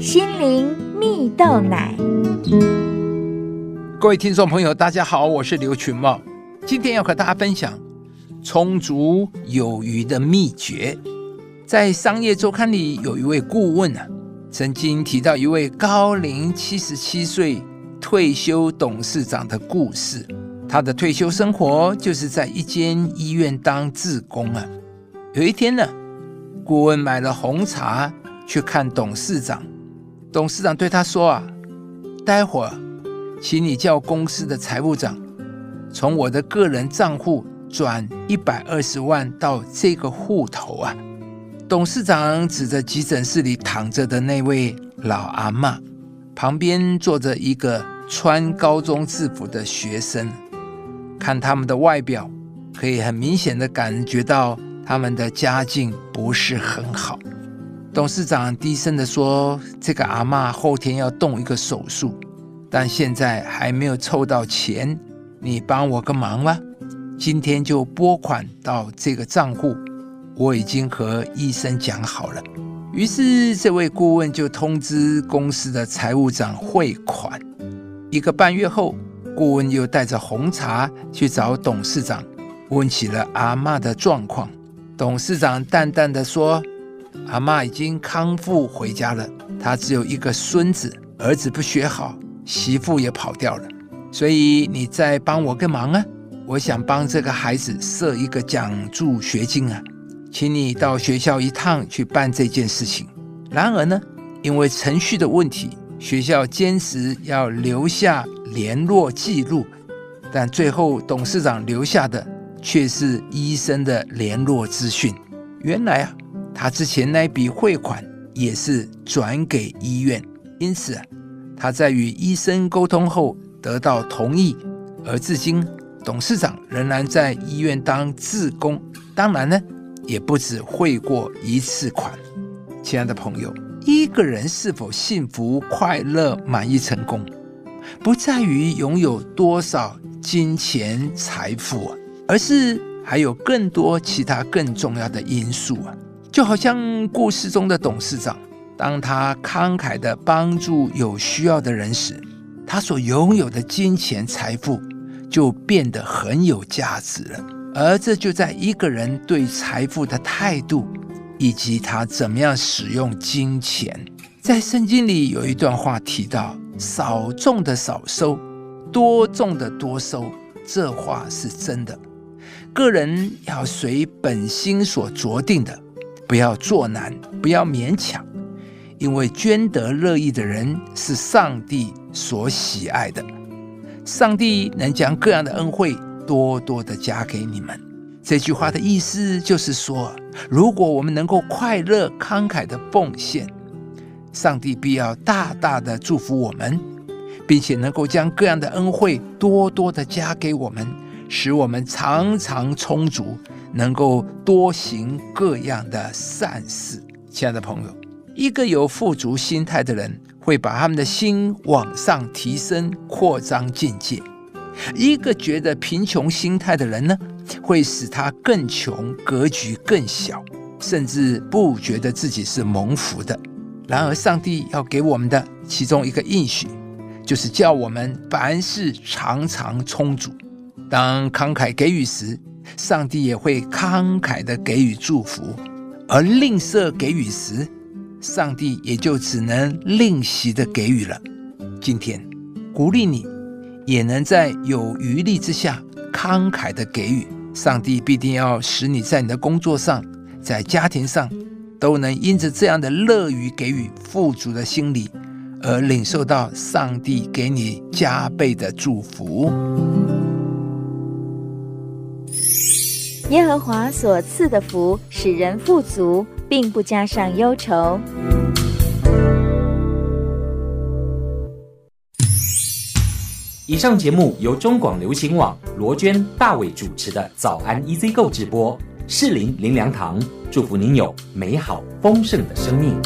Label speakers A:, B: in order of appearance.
A: 心灵蜜豆奶。
B: 各位听众朋友，大家好，我是刘群茂，今天要和大家分享充足有余的秘诀。在商业周刊里，有一位顾问啊，曾经提到一位高龄七十七岁退休董事长的故事。他的退休生活就是在一间医院当志工啊。有一天呢，顾问买了红茶去看董事长，董事长对他说啊：“待会儿，请你叫公司的财务长从我的个人账户转一百二十万到这个户头啊。”董事长指着急诊室里躺着的那位老阿妈，旁边坐着一个穿高中制服的学生。看他们的外表，可以很明显的感觉到他们的家境不是很好。董事长低声的说：“这个阿妈后天要动一个手术，但现在还没有凑到钱，你帮我个忙吧，今天就拨款到这个账户。”我已经和医生讲好了，于是这位顾问就通知公司的财务长汇款。一个半月后，顾问又带着红茶去找董事长，问起了阿妈的状况。董事长淡淡的说：“阿妈已经康复回家了，他只有一个孙子，儿子不学好，媳妇也跑掉了，所以你再帮我个忙啊！我想帮这个孩子设一个奖助学金啊。”请你到学校一趟去办这件事情。然而呢，因为程序的问题，学校坚持要留下联络记录，但最后董事长留下的却是医生的联络资讯。原来啊，他之前那笔汇款也是转给医院，因此，他在与医生沟通后得到同意，而至今董事长仍然在医院当志工。当然呢。也不止汇过一次款，亲爱的朋友，一个人是否幸福、快乐、满意、成功，不在于拥有多少金钱财富，而是还有更多其他更重要的因素啊。就好像故事中的董事长，当他慷慨的帮助有需要的人时，他所拥有的金钱财富就变得很有价值了。而这就在一个人对财富的态度，以及他怎么样使用金钱。在圣经里有一段话提到：“少种的少收，多种的多收。”这话是真的。个人要随本心所着定的，不要做难，不要勉强，因为捐得乐意的人是上帝所喜爱的。上帝能将各样的恩惠。多多的加给你们。这句话的意思就是说，如果我们能够快乐、慷慨的奉献，上帝必要大大的祝福我们，并且能够将各样的恩惠多多的加给我们，使我们常常充足，能够多行各样的善事。亲爱的朋友，一个有富足心态的人，会把他们的心往上提升、扩张境界。一个觉得贫穷心态的人呢，会使他更穷，格局更小，甚至不觉得自己是蒙福的。然而，上帝要给我们的其中一个应许，就是叫我们凡事常常充足。当慷慨给予时，上帝也会慷慨的给予祝福；而吝啬给予时，上帝也就只能吝惜的给予了。今天，鼓励你。也能在有余力之下慷慨的给予，上帝必定要使你在你的工作上，在家庭上，都能因着这样的乐于给予、富足的心理，而领受到上帝给你加倍的祝福。
A: 耶和华所赐的福，使人富足，并不加上忧愁。
C: 以上节目由中广流行网罗娟、大伟主持的《早安 EZ 购》直播，适林林良堂祝福您有美好丰盛的生命。